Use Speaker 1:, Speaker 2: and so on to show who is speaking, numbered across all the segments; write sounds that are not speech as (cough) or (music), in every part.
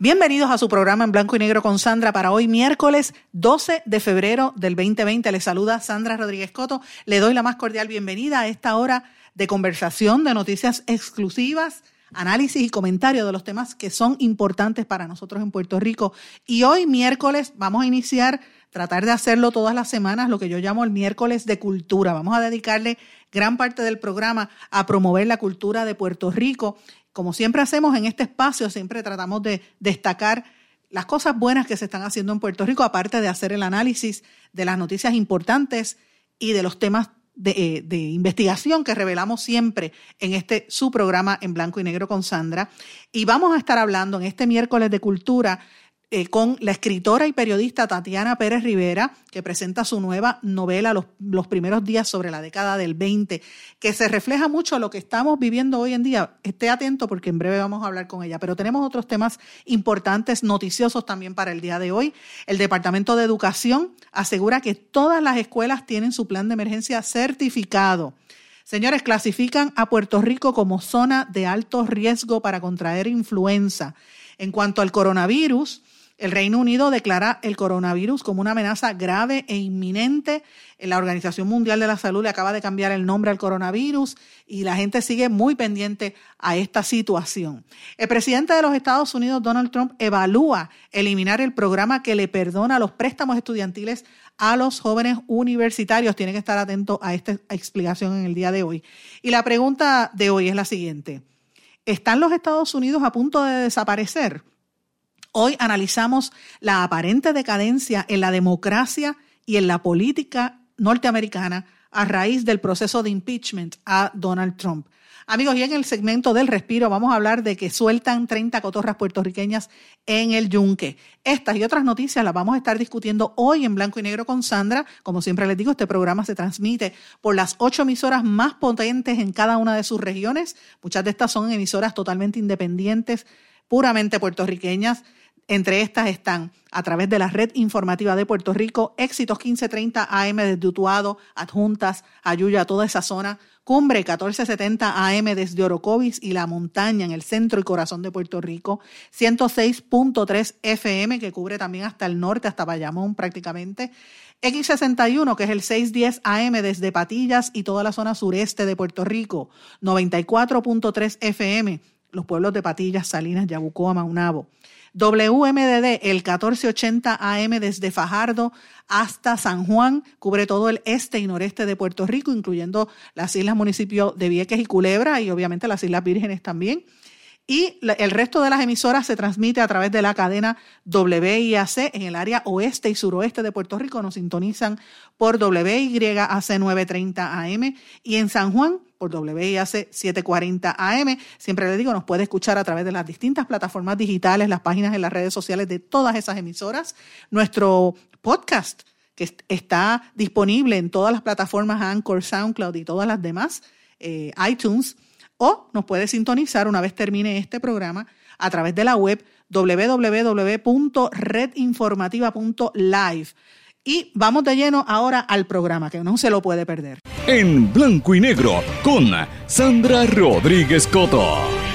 Speaker 1: Bienvenidos a su programa en blanco y negro con Sandra para hoy miércoles 12 de febrero del 2020. Les saluda Sandra Rodríguez Coto. Le doy la más cordial bienvenida a esta hora de conversación, de noticias exclusivas, análisis y comentarios de los temas que son importantes para nosotros en Puerto Rico. Y hoy miércoles vamos a iniciar tratar de hacerlo todas las semanas, lo que yo llamo el miércoles de cultura. Vamos a dedicarle gran parte del programa a promover la cultura de Puerto Rico. Como siempre hacemos en este espacio, siempre tratamos de destacar las cosas buenas que se están haciendo en Puerto Rico, aparte de hacer el análisis de las noticias importantes y de los temas de, eh, investigación que revelamos siempre en este su programa en blanco y negro con Sandra. Y vamos a estar hablando en este miércoles de cultura eh, con la escritora y periodista Tatiana Pérez Rivera, que presenta su nueva novela los, los, primeros días sobre la década del 20, que se refleja mucho lo que estamos viviendo hoy en día. Esté atento porque en breve vamos a hablar con ella, pero tenemos otros temas importantes, noticiosos también para el día de hoy. El Departamento de Educación asegura que todas las escuelas tienen su plan de emergencia certificado. Señores, clasifican a Puerto Rico como zona de alto riesgo para contraer influenza. En cuanto al coronavirus, el Reino Unido declara el coronavirus como una amenaza grave e inminente. La Organización Mundial de la Salud le acaba de cambiar el nombre al coronavirus y la gente sigue muy pendiente a esta situación. El presidente de los Estados Unidos, Donald Trump, evalúa eliminar el programa que le perdona los préstamos estudiantiles a los jóvenes universitarios. Tiene que estar atento a esta explicación en el día de hoy. Y la pregunta de hoy es la siguiente. ¿Están los Estados Unidos a punto de desaparecer? Hoy analizamos la aparente decadencia en la democracia y en la política norteamericana a raíz del proceso de impeachment a Donald Trump. Amigos, y en el segmento del respiro vamos a hablar de que sueltan 30 cotorras puertorriqueñas en el yunque. Estas y otras noticias las vamos a estar discutiendo hoy en blanco y negro con Sandra. Como siempre les digo, este programa se transmite por las ocho emisoras más potentes en cada una de sus regiones. Muchas de estas son emisoras totalmente independientes, puramente puertorriqueñas. Entre estas están, a través de la red informativa de Puerto Rico, Éxitos 1530 AM desde Utuado, Adjuntas, Ayuya, toda esa zona, Cumbre 1470 AM desde Orocovis y La Montaña en el centro y corazón de Puerto Rico, 106.3 FM que cubre también hasta el norte, hasta Bayamón prácticamente, X61 que es el 610 AM desde Patillas y toda la zona sureste de Puerto Rico, 94.3 FM, los pueblos de Patillas, Salinas, Yabucoa, Maunabo. WMDD, el 1480 AM desde Fajardo hasta San Juan, cubre todo el este y noreste de Puerto Rico, incluyendo las islas municipios de Vieques y Culebra y obviamente las Islas Vírgenes también. Y el resto de las emisoras se transmite a través de la cadena WIAC en el área oeste y suroeste de Puerto Rico. Nos sintonizan por WYAC 930 AM y en San Juan por WIAC 740 AM. Siempre le digo, nos puede escuchar a través de las distintas plataformas digitales, las páginas en las redes sociales de todas esas emisoras. Nuestro podcast que está disponible en todas las plataformas Anchor, SoundCloud y todas las demás, eh, iTunes o nos puede sintonizar una vez termine este programa a través de la web www.redinformativa.live. Y vamos de lleno ahora al programa, que no se lo puede perder.
Speaker 2: En blanco y negro, con Sandra Rodríguez Coto.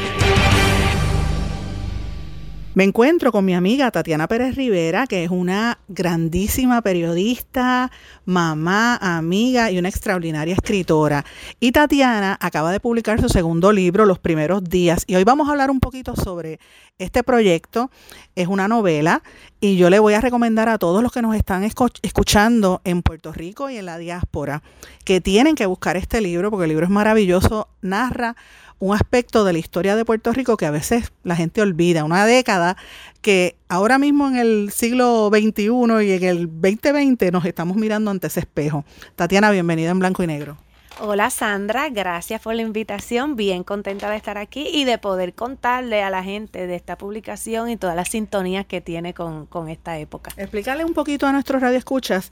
Speaker 1: Me encuentro con mi amiga Tatiana Pérez Rivera, que es una grandísima periodista, mamá, amiga y una extraordinaria escritora. Y Tatiana acaba de publicar su segundo libro, Los primeros días. Y hoy vamos a hablar un poquito sobre este proyecto. Es una novela y yo le voy a recomendar a todos los que nos están escuchando en Puerto Rico y en la diáspora que tienen que buscar este libro porque el libro es maravilloso, narra un aspecto de la historia de Puerto Rico que a veces la gente olvida, una década que ahora mismo en el siglo XXI y en el 2020 nos estamos mirando ante ese espejo. Tatiana, bienvenida en Blanco y Negro.
Speaker 3: Hola Sandra, gracias por la invitación, bien contenta de estar aquí y de poder contarle a la gente de esta publicación y todas las sintonías que tiene con, esta época.
Speaker 1: Explícale un poquito a nuestros radioescuchas,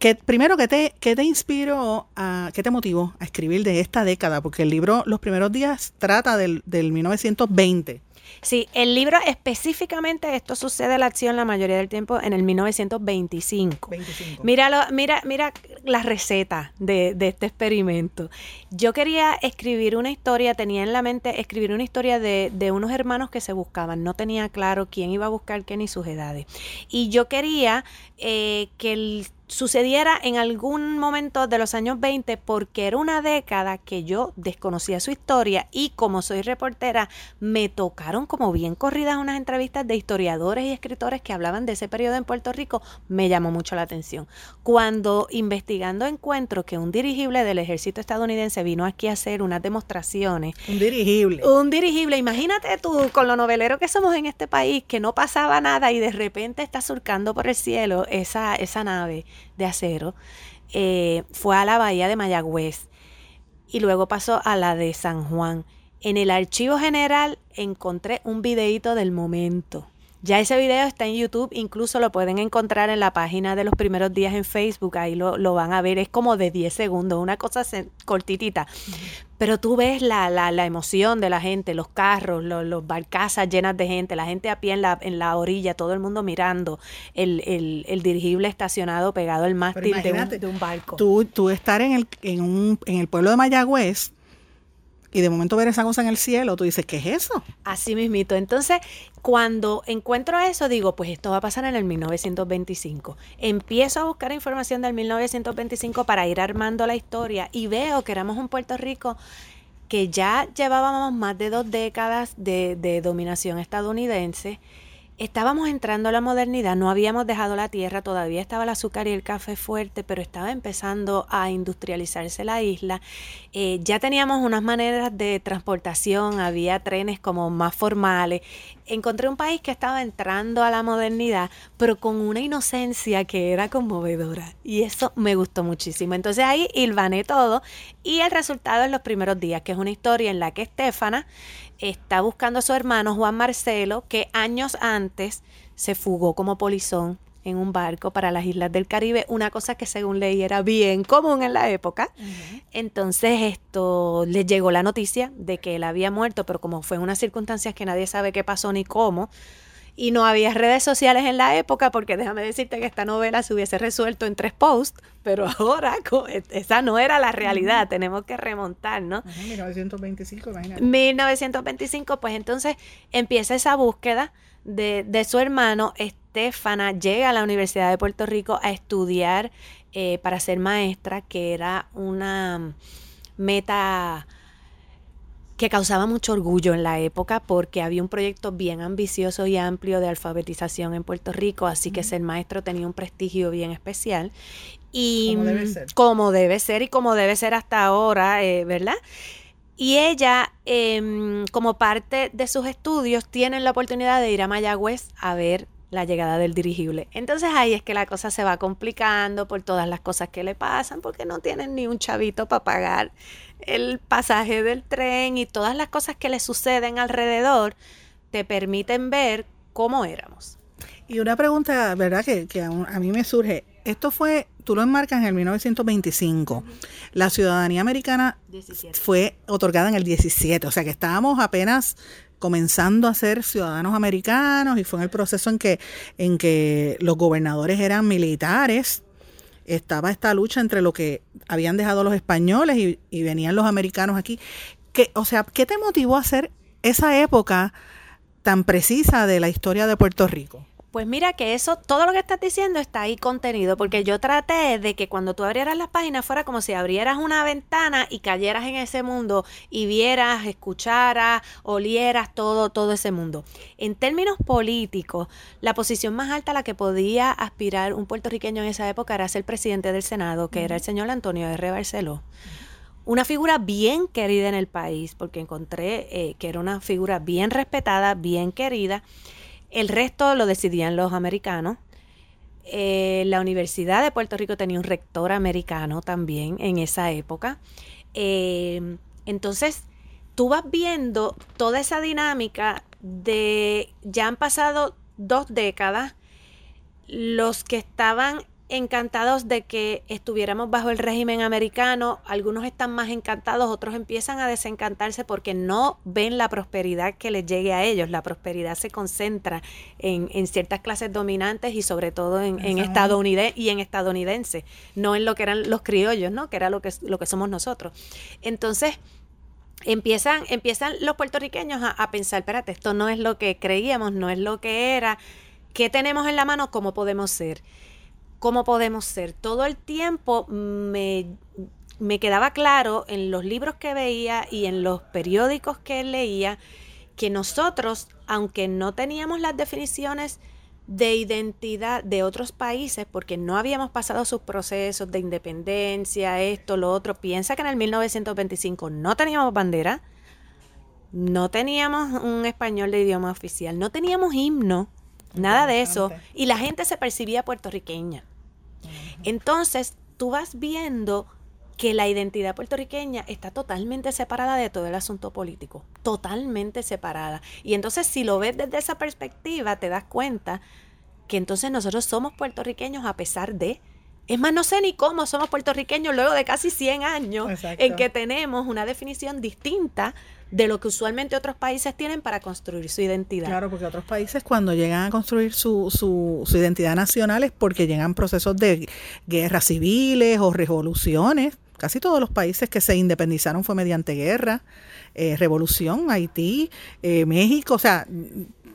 Speaker 1: que, primero, ¿qué te, qué te inspiró, a, qué te motivó a escribir de esta década? Porque el libro Los primeros días trata del, del 1920.
Speaker 3: Sí, el libro específicamente, esto sucede la acción la mayoría del tiempo en el 1925. 25. Míralo, mira, mira la receta de, este experimento. Yo quería escribir una historia, tenía en la mente escribir una historia de, de unos hermanos que se buscaban. No tenía claro quién iba a buscar qué ni sus edades. Y yo quería eh, que el sucediera en algún momento de los años 20 porque era una década que yo desconocía su historia y como soy reportera me tocaron como bien corridas unas entrevistas de historiadores y escritores que hablaban de ese periodo en Puerto Rico, me llamó mucho la atención. Cuando investigando encuentro que un dirigible del ejército estadounidense vino aquí a hacer unas demostraciones.
Speaker 1: Un dirigible.
Speaker 3: Un dirigible, imagínate tú con lo novelero que somos en este país, que no pasaba nada y de repente está surcando por el cielo esa, esa nave de acero, eh, fue a la bahía de Mayagüez y luego pasó a la de San Juan. En el archivo general encontré un videíto del momento. Ya ese video está en YouTube, incluso lo pueden encontrar en la página de los primeros días en Facebook, ahí lo, lo van a ver, es como de 10 segundos, una cosa cortitita. Pero tú ves la, la, la, emoción de la gente, los carros, los, los, barcazas llenas de gente, la gente a pie en la, en la orilla, todo el mundo mirando, el, el, el dirigible estacionado pegado al mástil de un, de un, barco.
Speaker 1: Tú, tú estar en el, en, un, en el pueblo de Mayagüez, y de momento ver esa cosa en el cielo, tú dices, ¿qué es eso?
Speaker 3: Así mismito. Entonces, cuando encuentro eso, digo, pues esto va a pasar en el 1925. Empiezo a buscar información del 1925 para ir armando la historia y veo que éramos un Puerto Rico que ya llevábamos más de dos décadas de, de dominación estadounidense estábamos entrando a la modernidad, no habíamos dejado la tierra, todavía estaba el azúcar y el café fuerte, pero estaba empezando a industrializarse la isla. Eh, ya teníamos unas maneras de transportación, había trenes como más formales. Encontré un país que estaba entrando a la modernidad, pero con una inocencia que era conmovedora. Y eso me gustó muchísimo. Entonces ahí hilvané todo y el resultado en los primeros días, que es una historia en la que Estefana está buscando a su hermano Juan Marcelo, que años antes se fugó como polizón en un barco para las islas del Caribe, una cosa que según leí era bien común en la época. Entonces esto le llegó la noticia de que él había muerto, pero como fue en unas circunstancias que nadie sabe qué pasó ni cómo, y no había redes sociales en la época, porque déjame decirte que esta novela se hubiese resuelto en tres posts, pero (laughs) ahora e, esa no era la realidad, tenemos que remontar, ¿no?
Speaker 1: 1925, imagínate.
Speaker 3: 1925, pues entonces empieza esa búsqueda de, de su hermano. Estefana llega a la Universidad de Puerto Rico a estudiar eh, para ser maestra, que era una meta que causaba mucho orgullo en la época porque había un proyecto bien ambicioso y amplio de alfabetización en Puerto Rico, así que ser maestro tenía un prestigio bien especial. Y como debe ser. Como debe ser y como debe ser hasta ahora, eh, ¿verdad? Y ella, eh, como parte de sus estudios, tiene la oportunidad de ir a Mayagüez a ver la llegada del dirigible. Entonces ahí es que la cosa se va complicando por todas las cosas que le pasan, porque no tienen ni un chavito para pagar el pasaje del tren y todas las cosas que le suceden alrededor te permiten ver cómo éramos.
Speaker 1: Y una pregunta, ¿verdad? Que, que a, mí me surge. Esto fue, tú lo enmarcas en el 1925. La ciudadanía americana fue otorgada en el 17, o sea que estábamos apenas comenzando a ser ciudadanos americanos y fue en el proceso en que, en que los gobernadores eran militares. Estaba esta lucha entre lo que habían dejado los españoles y, y venían los americanos aquí. Que, o sea, ¿qué te motivó a hacer esa época tan precisa de la historia de Puerto Rico?
Speaker 3: Pues mira que eso, todo lo que estás diciendo está ahí contenido, porque yo traté de que cuando tú abrieras las páginas fuera como si abrieras una ventana y cayeras en ese mundo y vieras, escucharas, olieras todo, todo ese mundo. En términos políticos, la posición más alta a la que podía aspirar un puertorriqueño en esa época era ser presidente del Senado, que era el señor Antonio R. Barceló una figura bien querida en el país, porque encontré eh, que era una figura bien respetada, bien querida, el resto lo decidían los americanos. Eh, la Universidad de Puerto Rico tenía un rector americano también en esa época. Eh, entonces, tú vas viendo toda esa dinámica de, ya han pasado dos décadas, los que estaban encantados de que estuviéramos bajo el régimen americano, algunos están más encantados, otros empiezan a desencantarse porque no ven la prosperidad que les llegue a ellos. La prosperidad se concentra en, ciertas clases dominantes y sobre todo en, en estadounidense y en estadounidense, no en lo que eran los criollos, ¿no? que era lo que, lo que somos nosotros. Entonces, empiezan, empiezan los puertorriqueños a, a pensar, espérate, esto no es lo que creíamos, no es lo que era. ¿Qué tenemos en la mano? ¿Cómo podemos ser? Cómo podemos ser. Todo el tiempo me, me quedaba claro en los libros que veía y en los periódicos que leía que nosotros, aunque no teníamos las definiciones de identidad de otros países, porque no habíamos pasado sus procesos de independencia, esto, lo otro, piensa que en el 1925 no teníamos bandera, no teníamos un español de idioma oficial, no teníamos himno, nada de eso, y la gente se percibía puertorriqueña. Entonces, tú vas viendo que la identidad puertorriqueña está totalmente separada de todo el asunto político, totalmente separada. Y entonces si lo ves desde esa perspectiva, te das cuenta que entonces nosotros somos puertorriqueños a pesar de... Es más, no sé ni cómo somos puertorriqueños luego de casi 100 años en que tenemos una definición distinta de lo que usualmente otros países tienen para construir su identidad.
Speaker 1: Claro, porque otros países cuando llegan a construir su, su, su identidad nacional es porque llegan procesos de guerras civiles o revoluciones. Casi todos los países que se independizaron fue mediante guerra, eh, revolución, Haití, eh, México, o sea,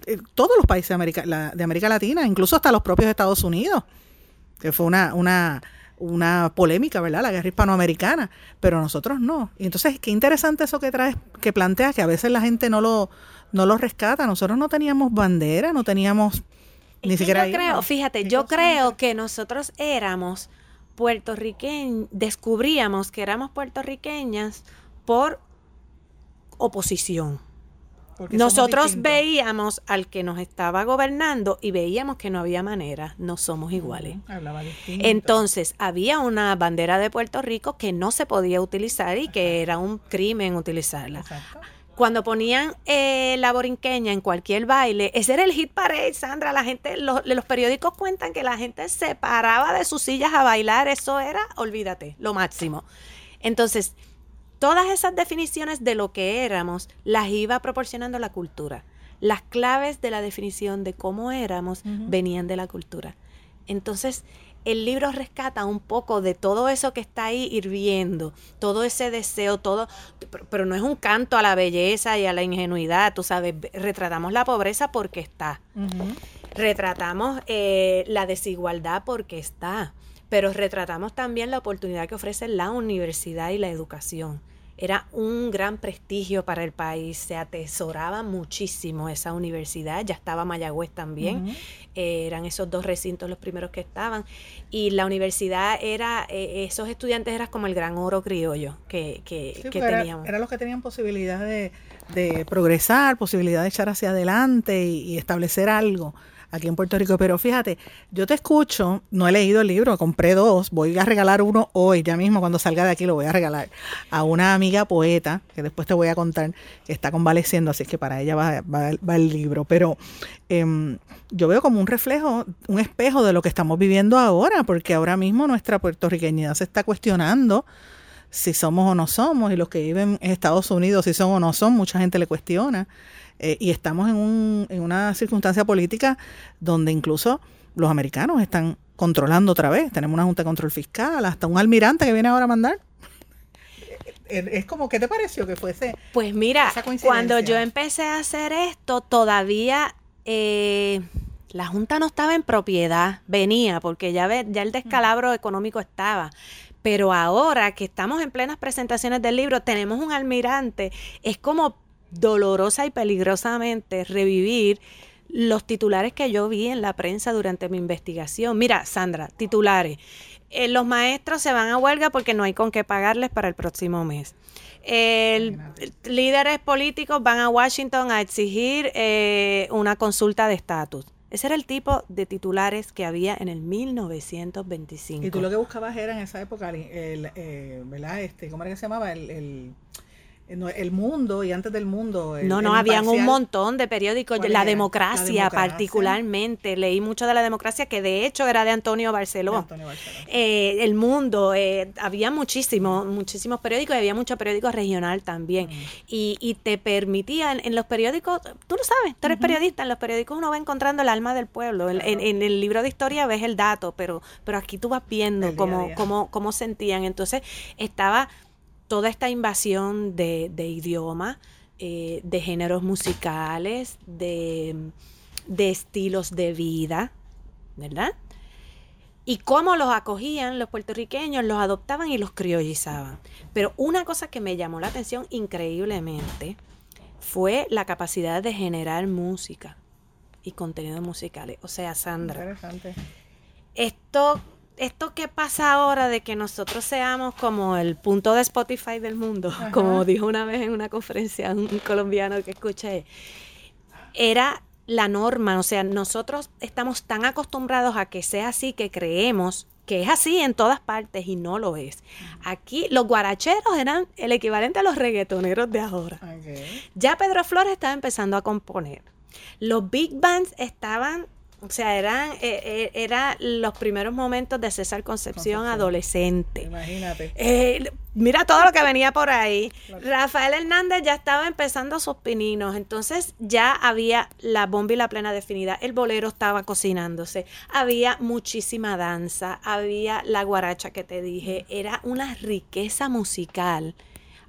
Speaker 1: eh, todos los países de América, de América Latina, incluso hasta los propios Estados Unidos, que fue una, una una polémica, ¿verdad? La guerra hispanoamericana, pero nosotros no. Y entonces, qué interesante eso que traes, que planteas, que a veces la gente no lo, no lo rescata. Nosotros no teníamos bandera, no teníamos ni siquiera...
Speaker 3: Yo creo, fíjate, yo creo que nosotros éramos puertorriqueños, descubríamos que éramos puertorriqueñas por oposición. Nosotros veíamos al que nos estaba gobernando y veíamos que no había manera, no somos iguales. Entonces, había una bandera de Puerto Rico que no se podía utilizar y que era un crimen utilizarla. Cuando ponían eh, la borinqueña en cualquier baile, ese era el hit parade, Sandra. La gente, los, los periódicos cuentan que la gente se paraba de sus sillas a bailar. Eso era, olvídate, lo máximo. Entonces, Todas esas definiciones de lo que éramos las iba proporcionando la cultura. Las claves de la definición de cómo éramos venían de la cultura. Entonces, el libro rescata un poco de todo eso que está ahí hirviendo, todo ese deseo, todo, pero, no es un canto a la belleza y a la ingenuidad, tú sabes, retratamos la pobreza porque está, retratamos eh, la desigualdad porque está, pero retratamos también la oportunidad que ofrece la universidad y la educación. Era un gran prestigio para el país, se atesoraba muchísimo esa universidad, ya estaba Mayagüez también, eh, eran esos dos recintos los primeros que estaban, y la universidad era, eh, esos estudiantes eran como el gran oro criollo que, que, teníamos.
Speaker 1: Eran los que tenían posibilidad de, progresar, posibilidad de echar hacia adelante y establecer algo aquí en Puerto Rico. Pero fíjate, yo te escucho, no he leído el libro, compré dos, voy a regalar uno hoy, ya mismo cuando salga de aquí lo voy a regalar a una amiga poeta, que después te voy a contar, que está convaleciendo, así que para ella va, va, el libro. Pero em, yo veo como un reflejo, un espejo de lo que estamos viviendo ahora, porque ahora mismo nuestra puertorriqueñidad se está cuestionando si somos o no somos, y los que viven en Estados Unidos si son o no son, mucha gente le cuestiona. Eh, y estamos en, un, en una circunstancia política donde incluso los americanos están controlando otra vez. Tenemos una Junta de Control Fiscal, hasta un almirante que viene ahora a mandar. Es como, ¿qué te pareció que fuese?
Speaker 3: Pues mira, cuando yo empecé a hacer esto, todavía eh, la Junta no estaba en propiedad, venía, porque ya, ve, ya el descalabro económico estaba. Pero ahora que estamos en plenas presentaciones del libro, tenemos un almirante, es como dolorosa y peligrosamente revivir los titulares que yo vi en la prensa durante mi investigación. Mira, Sandra, titulares. Eh, los maestros se van a huelga porque no hay con qué pagarles para el próximo mes. El, líderes políticos van a Washington a exigir eh, una consulta de estatus. Ese era el tipo de titulares que había en el 1925.
Speaker 1: Y tú lo que buscabas era en esa época, el, eh, ¿verdad? Este, ¿Cómo era que se llamaba? el el mundo y antes del mundo.
Speaker 3: no, no, habían un montón de periódicos, la democracia, particularmente, leí mucho de la democracia que de hecho era de Antonio Barceló. Eh, el mundo, eh, había muchísimos, muchísimos periódicos y había muchos periódicos regional también. Y, y, te permitían en los periódicos, tú lo sabes, tú eres periodista, en los periódicos uno va encontrando el alma del pueblo. En, el libro de historia ves el dato, pero, pero aquí tú vas viendo cómo, cómo, cómo sentían. Entonces estaba toda esta invasión de, de idioma, eh, de géneros musicales, de, estilos de vida, ¿verdad? Y cómo los acogían los puertorriqueños, los adoptaban y los criollizaban. Pero una cosa que me llamó la atención increíblemente fue la capacidad de generar música y contenidos musicales. O sea, Sandra. Interesante. Esto esto que pasa ahora de que nosotros seamos como el punto de Spotify del mundo, (laughs) como dijo una vez en una conferencia un colombiano que escuché, era la norma, o sea, nosotros estamos tan acostumbrados a que sea así que creemos que es así en todas partes y no lo es. Aquí los guaracheros eran el equivalente a los reggaetoneros de ahora. Ya Pedro Flores estaba empezando a componer. Los big bands estaban o sea, eran eh, eh, era los primeros momentos de César Concepción, adolescente.
Speaker 1: Imagínate.
Speaker 3: Eh, mira todo lo que venía por ahí. Rafael Hernández ya estaba empezando sus pininos, entonces ya había la bomba y la plena definida. El bolero estaba cocinándose, había muchísima danza, había la guaracha que te dije, era una riqueza musical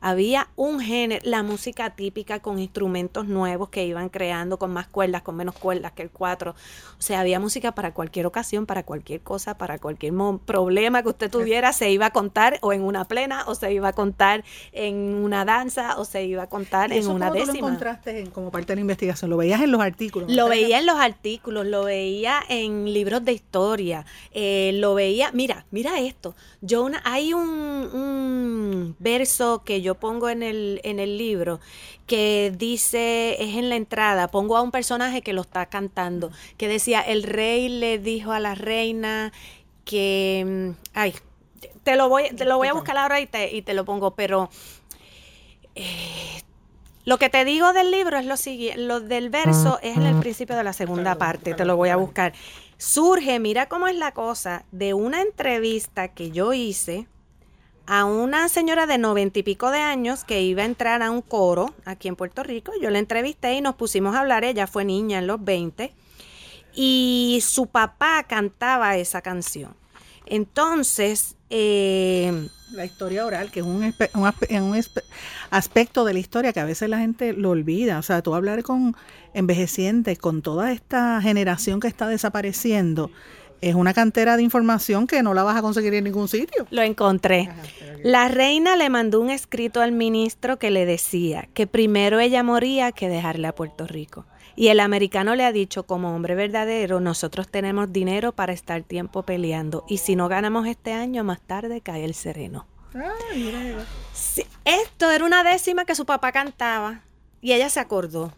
Speaker 3: había un género, la música típica con instrumentos nuevos que iban creando, con más cuerdas, con menos cuerdas que el cuatro. O sea, había música para cualquier ocasión, para cualquier cosa, para cualquier problema que usted tuviera, se iba a contar o en una plena, o se iba a contar en una danza, o se iba a contar en una décima. Tú
Speaker 1: lo encontraste como parte de la investigación? ¿Lo veías en los artículos?
Speaker 3: Lo veía en los artículos, lo veía en libros de historia, eh, lo veía, mira, mira esto. Yo hay un, un verso que yo pongo en el, en el libro que dice, es en la entrada, pongo a un personaje que lo está cantando, que decía, el rey le dijo a la reina que, mm, ay, te lo voy, te lo voy a buscar ahora y te, y te lo pongo, pero... Eh, lo que te digo del libro es lo siguiente, lo del verso es en el principio de la segunda parte, te lo voy a buscar. Surge, mira cómo es la cosa, de una entrevista que yo hice a una señora de noventa y pico de años que iba a entrar a un coro aquí en Puerto Rico. Yo la entrevisté y nos pusimos a hablar. Ella fue niña en los 20 y su papá cantaba esa canción. Entonces, eh,
Speaker 1: la historia oral, que es un, un, aspecto de la historia que a veces la gente lo olvida. O sea, tú hablar con envejecientes, con toda esta generación que está desapareciendo, es una cantera de información que no la vas a conseguir en ningún sitio.
Speaker 3: Lo encontré. la reina le mandó un escrito al ministro que le decía que primero ella moría que dejarle a Puerto Rico. Y el americano le ha dicho, como hombre verdadero, nosotros tenemos dinero para estar tiempo peleando. Y si no ganamos este año, más tarde cae el sereno. esto era una décima que su papá cantaba. Y ella se acordó.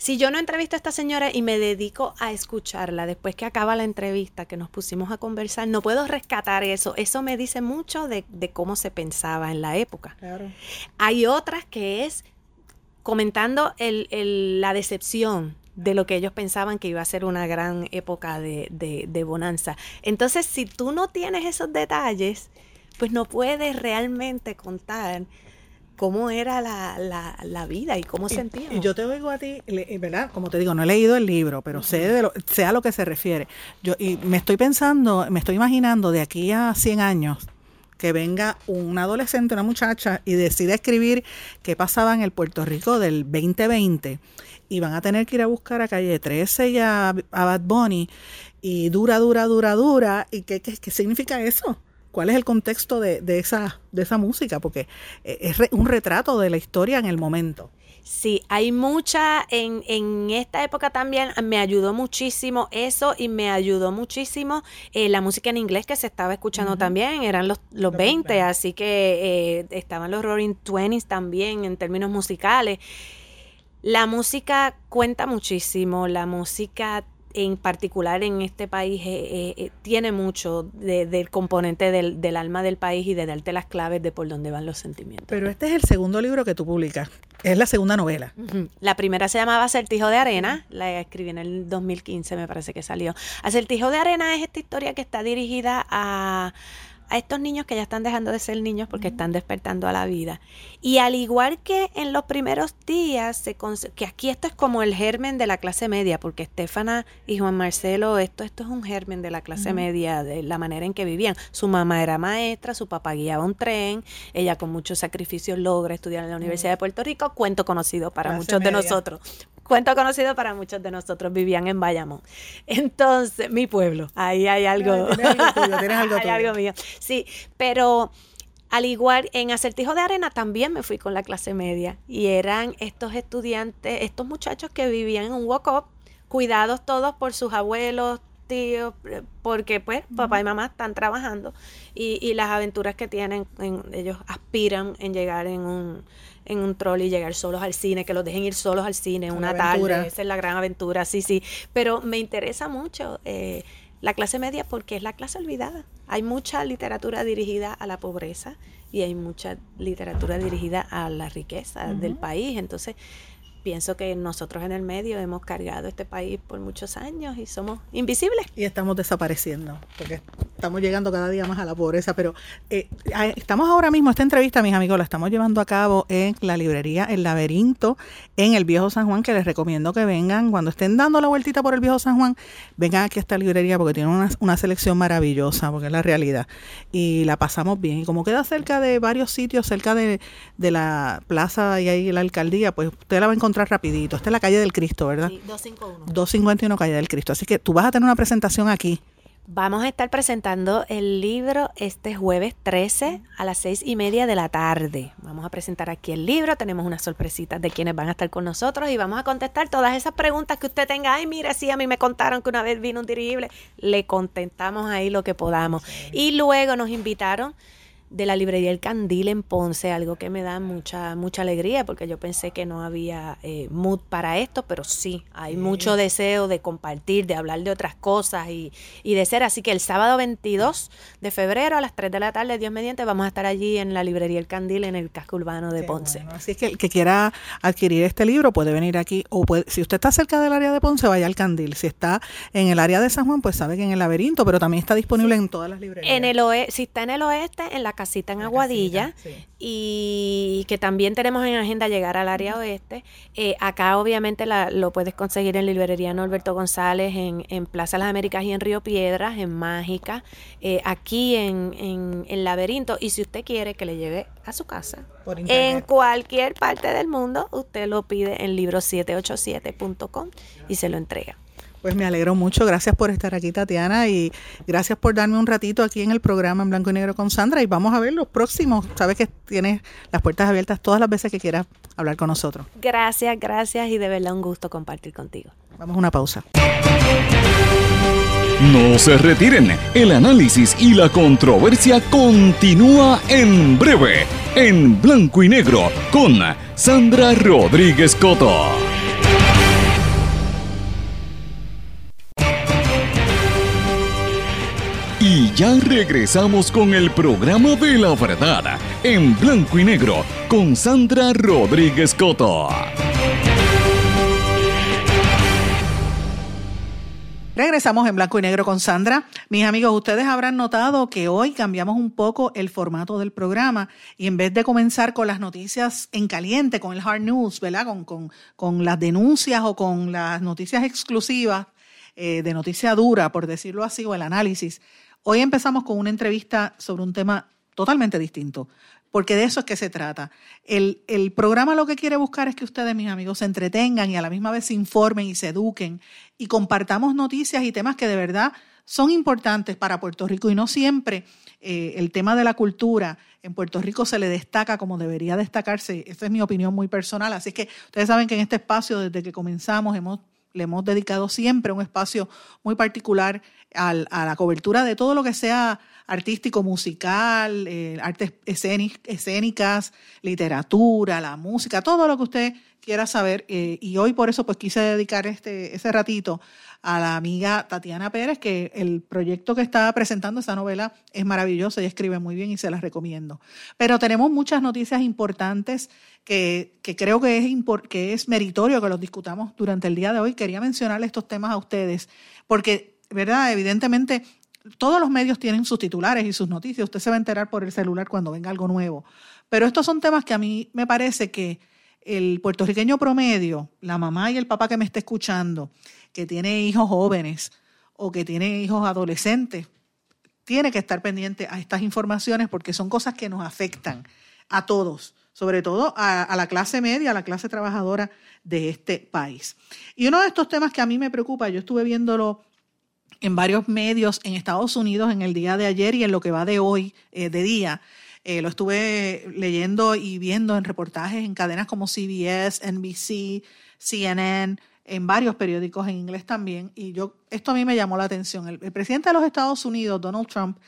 Speaker 3: Si yo no entrevisto a esta señora y me dedico a escucharla después que acaba la entrevista, que nos pusimos a conversar, no puedo rescatar eso. Eso me dice mucho de, cómo se pensaba en la época. Hay otras que es comentando la decepción de lo que ellos pensaban que iba a ser una gran época de, de bonanza. Entonces, si tú no tienes esos detalles, pues no puedes realmente contar cómo era la, la, vida y cómo sentíamos.
Speaker 1: Y yo te oigo a ti, eh, ¿verdad? Como te digo, no he leído el libro, pero sé, de lo, sé a lo que se refiere. Yo, y me estoy pensando, me estoy imaginando de aquí a 100 años que venga un adolescente, una muchacha y decida escribir qué pasaba en el Puerto Rico del 2020 y van a tener que ir a buscar a Calle 13 y a, Bad Bunny y dura, dura, dura, dura. ¿Y qué, qué, qué significa eso? Cuál es el contexto de, de, esa, de esa música, porque eh, es un retrato de la historia en el momento.
Speaker 3: Sí, hay mucha, en, en esta época también me ayudó muchísimo eso y me ayudó muchísimo eh, la música en inglés que se estaba escuchando también, eran los, los 20, así que eh, estaban los Roaring Twenties también en términos musicales. La música cuenta muchísimo, la música en particular en este país eh, eh, tiene mucho del componente del, del, alma del país y de darte las claves de por dónde van los sentimientos.
Speaker 1: Pero este es el segundo libro que tú publicas, es la segunda novela.
Speaker 3: La primera se llamaba Acertijo de Arena, la escribí en el 2015 me parece que salió. Acertijo de Arena es esta historia que está dirigida a a estos niños que ya están dejando de ser niños porque están despertando a la vida. Y al igual que en los primeros días, se que aquí esto es como el germen de la clase media, porque Estefana y Juan Marcelo, esto, esto es un germen de la clase media, de la manera en que vivían. Su mamá era maestra, su papá guiaba un tren, ella con muchos sacrificios logra estudiar en la Universidad de Puerto Rico, cuento conocido para muchos de nosotros cuento conocido para muchos de nosotros, vivían en Bayamón. Entonces, mi pueblo, ahí hay algo. Tienes algo, (laughs) hay algo mío. Sí, pero al igual, en Acertijo de Arena también me fui con la clase media y eran estos estudiantes, estos muchachos que vivían en un walk-up, cuidados todos por sus abuelos, tíos, porque pues papá y mamá están trabajando y, y las aventuras que tienen, ellos aspiran en llegar en un en un troll y llegar solos al cine, que los dejen ir solos al cine una tarde, esa es la gran aventura, sí, sí. Pero me interesa mucho eh, la clase media porque es la clase olvidada. Hay mucha literatura dirigida a la pobreza y hay mucha literatura dirigida a la riqueza del país. Entonces, pienso que nosotros en el medio hemos cargado este país por muchos años y somos invisibles.
Speaker 1: Y estamos desapareciendo, porque estamos llegando cada día más a la pobreza. Pero eh, estamos ahora mismo, esta entrevista, mis amigos, la estamos llevando a cabo en la librería El Laberinto, en el Viejo San Juan, que les recomiendo que vengan, cuando estén dando la vueltita por el Viejo San Juan, vengan aquí a esta librería porque tiene una, una selección maravillosa, porque es la realidad. Y la pasamos bien. Y como queda cerca de varios sitios, cerca de, de la plaza y ahí la alcaldía, pues usted la va a encontrar rapidito. Esta es la calle del Cristo, ¿verdad? Sí, 251. 251 calle del Cristo. Así que tú vas a tener una presentación aquí.
Speaker 3: Vamos a estar presentando el libro este jueves 13 a las seis y media de la tarde. Vamos a presentar aquí el libro, tenemos unas sorpresitas de quienes van a estar con nosotros y vamos a contestar todas esas preguntas que usted tenga. Ay, mira, sí, a mí me contaron que una vez vino un dirigible. Le contentamos ahí lo que podamos. Y luego nos invitaron de la librería El Candil en Ponce, algo que me da mucha mucha alegría porque yo pensé que no había eh, mood para esto, pero sí, hay mucho deseo de compartir, de hablar de otras cosas y, y, de ser. Así que el sábado 22 de febrero a las 3 de la tarde, Dios mediante, vamos a estar allí en la librería El Candil en el casco urbano de Ponce.
Speaker 1: Así que el que quiera adquirir este libro puede venir aquí o puede, si usted está cerca del área de Ponce, vaya al Candil. Si está en el área de San Juan, pues sabe que en el laberinto, pero también está disponible en todas las librerías.
Speaker 3: En el si está en el oeste, en la casita en Aguadilla y que también tenemos en agenda llegar al área oeste. Eh, acá obviamente lo puedes conseguir en librería Norberto González, en, en, Plaza Las Américas y en Río Piedras, en Mágica, eh, aquí en, en, en, Laberinto. Y si usted quiere que le lleve a su casa, en cualquier parte del mundo, usted lo pide en libro787.com y se lo entrega.
Speaker 1: Pues me alegro mucho. Gracias por estar aquí, Tatiana, y gracias por darme un ratito aquí en el programa en blanco y negro con Sandra. Y vamos a ver los próximos. Sabes que tienes las puertas abiertas todas las veces que quieras hablar con nosotros.
Speaker 3: Gracias, gracias y de verdad un gusto compartir contigo.
Speaker 1: Vamos a una pausa.
Speaker 2: No se retiren. El análisis y la controversia continúa en breve, en blanco y negro, con Sandra Rodríguez Coto. Ya regresamos con el programa de la verdad, en blanco y negro, con Sandra Rodríguez Coto.
Speaker 1: Regresamos en blanco y negro con Sandra. Mis amigos, ustedes habrán notado que hoy cambiamos un poco el formato del programa y en vez de comenzar con las noticias en caliente, con el hard news, ¿verdad? Con, con, con las denuncias o con las noticias exclusivas eh, de noticia dura, por decirlo así, o el análisis, Hoy empezamos con una entrevista sobre un tema totalmente distinto, porque de eso es que se trata. El, programa lo que quiere buscar es que ustedes, mis amigos, se entretengan y a la misma vez se informen y se eduquen y compartamos noticias y temas que de verdad son importantes para Puerto Rico y no siempre eh, el tema de la cultura en Puerto Rico se le destaca como debería destacarse. Esa es mi opinión muy personal. Así que ustedes saben que en este espacio, desde que comenzamos, hemos le hemos dedicado siempre un espacio muy particular a la cobertura de todo lo que sea artístico, musical, eh, artes escénicas, literatura, la música, todo lo que usted quiera saber. Eh, y hoy por eso pues quise dedicar este, ese ratito a la amiga Tatiana Pérez, que el proyecto que está presentando esa novela es maravilloso y escribe muy bien y se las recomiendo. Pero tenemos muchas noticias importantes que, creo que es, que es meritorio que los discutamos durante el día de hoy. Quería mencionarle estos temas a ustedes porque, ¿verdad? Evidentemente todos los medios tienen sus titulares y sus noticias. Usted se va a enterar por el celular cuando venga algo nuevo. Pero estos son temas que a mí me parece que el puertorriqueño promedio, la mamá y el papá que me esté escuchando, que tiene hijos jóvenes o que tiene hijos adolescentes, tiene que estar pendiente a estas informaciones porque son cosas que nos afectan a todos, sobre todo a, la clase media, a la clase trabajadora de este país. Y uno de estos temas que a mí me preocupa, yo estuve viéndolo en varios medios en Estados Unidos en el día de ayer y en lo que va de hoy, eh, de día, eh, lo estuve leyendo y viendo en reportajes en cadenas como CBS, NBC, CNN, en varios periódicos en inglés también. Y yo, esto a mí me llamó la atención. El, presidente de los Estados Unidos, Donald Trump,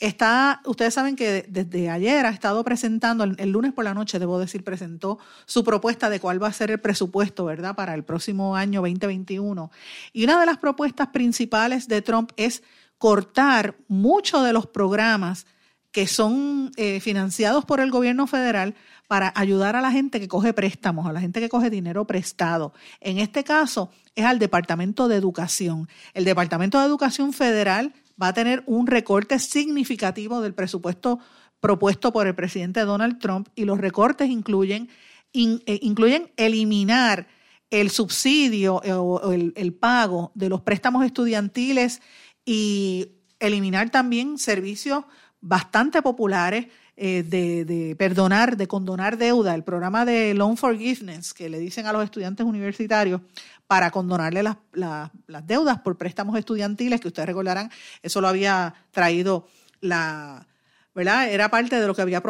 Speaker 1: está, ustedes saben que desde ayer ha estado presentando, el, lunes por la noche, debo decir, presentó su propuesta de cuál va a ser el presupuesto, ¿verdad?, para el próximo año 2021. Y una de las propuestas principales de Trump es cortar muchos de los programas que son eh, financiados por el gobierno federal para ayudar a la gente que coge préstamos, a la gente que coge dinero prestado. En este caso es al Departamento de Educación. El Departamento de Educación Federal va a tener un recorte significativo del presupuesto propuesto por el presidente Donald Trump y los recortes incluyen, eh, incluyen eliminar el subsidio eh, o el, el pago de los préstamos estudiantiles y eliminar también servicios bastante populares eh, de, perdonar, de condonar deuda, el programa de Loan Forgiveness, que le dicen a los estudiantes universitarios para condonarle las, las, deudas por préstamos estudiantiles, que ustedes recordarán, eso lo había traído la, ¿verdad? Era parte de lo que había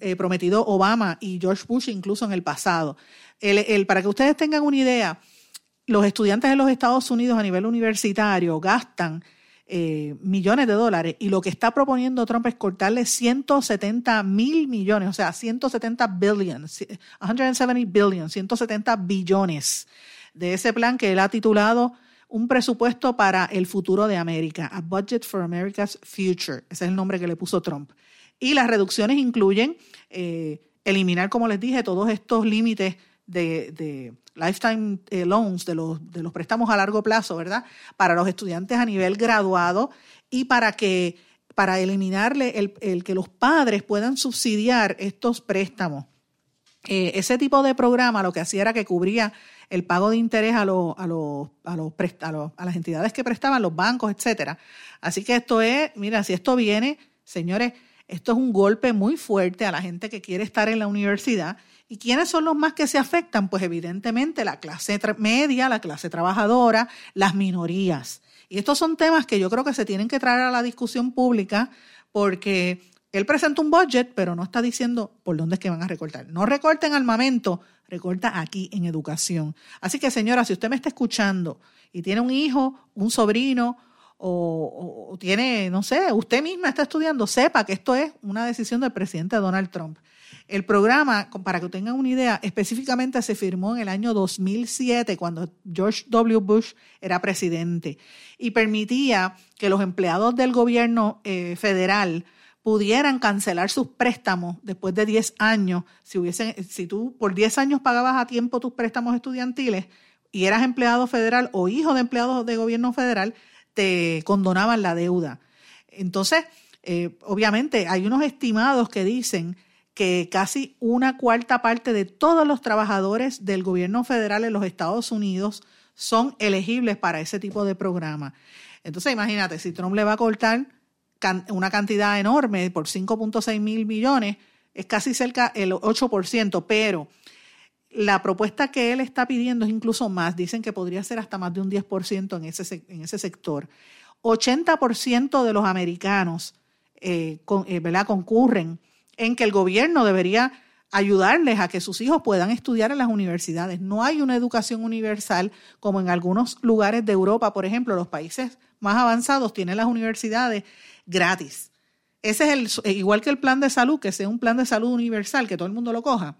Speaker 1: eh, prometido Obama y George Bush incluso en el pasado. El, el, para que ustedes tengan una idea, los estudiantes de los Estados Unidos a nivel universitario gastan eh, millones de dólares y lo que está proponiendo Trump es cortarle 170 mil millones, o sea, 170 billions, 170 billions, 170 billones de ese plan que él ha titulado un presupuesto para el futuro de América, a budget for America's future, ese es el nombre que le puso Trump. Y las reducciones incluyen eh, eliminar, como les dije, todos estos límites de lifetime eh, loans, de los, de los préstamos a largo plazo, ¿verdad? Para los estudiantes a nivel graduado y para que para eliminarle el, el que los padres puedan subsidiar estos préstamos. Eh, ese tipo de programa lo que hacía era que cubría el pago de interés a, a, a, a las entidades que prestaban, los bancos, etcétera. Así que esto es, mira, si esto viene, señores, esto es un golpe muy fuerte a la gente que quiere estar en la universidad ¿Y quiénes son los más que se afectan? Pues evidentemente la clase media, la clase trabajadora, las minorías. Y estos son temas que yo creo que se tienen que traer a la discusión pública porque él presenta un budget, pero no está diciendo por dónde es que van a recortar. No recorten armamento, recorta aquí en educación. Así que señora, si usted me está escuchando y tiene un hijo, un sobrino o, tiene, no sé, usted misma está estudiando, sepa que esto es una decisión del presidente Donald Trump. El programa, para que tengan una idea, específicamente se firmó en el año 2007, cuando George W. Bush era presidente, y permitía que los empleados del gobierno eh, federal pudieran cancelar sus préstamos después de 10 años. Si, hubiesen, si tú por 10 años pagabas a tiempo tus préstamos estudiantiles y eras empleado federal o hijo de empleado de gobierno federal, te condonaban la deuda. Entonces, eh, obviamente, hay unos estimados que dicen que casi una cuarta parte de todos los trabajadores del gobierno federal en los Estados Unidos son elegibles para ese tipo de programa. Entonces, imagínate, si Trump le va a cortar una cantidad enorme por 5.6 mil millones, es casi cerca el 8%, pero la propuesta que él está pidiendo es incluso más. Dicen que podría ser hasta más de un 10% en ese, en ese sector. 80% de los americanos eh, eh, ¿verdad? concurren en que el gobierno debería ayudarles a que sus hijos puedan estudiar en las universidades. No hay una educación universal como en algunos lugares de Europa, por ejemplo, los países más avanzados tienen las universidades gratis. ese es el, igual que el plan de salud, que sea un plan de salud universal, que todo el mundo lo coja,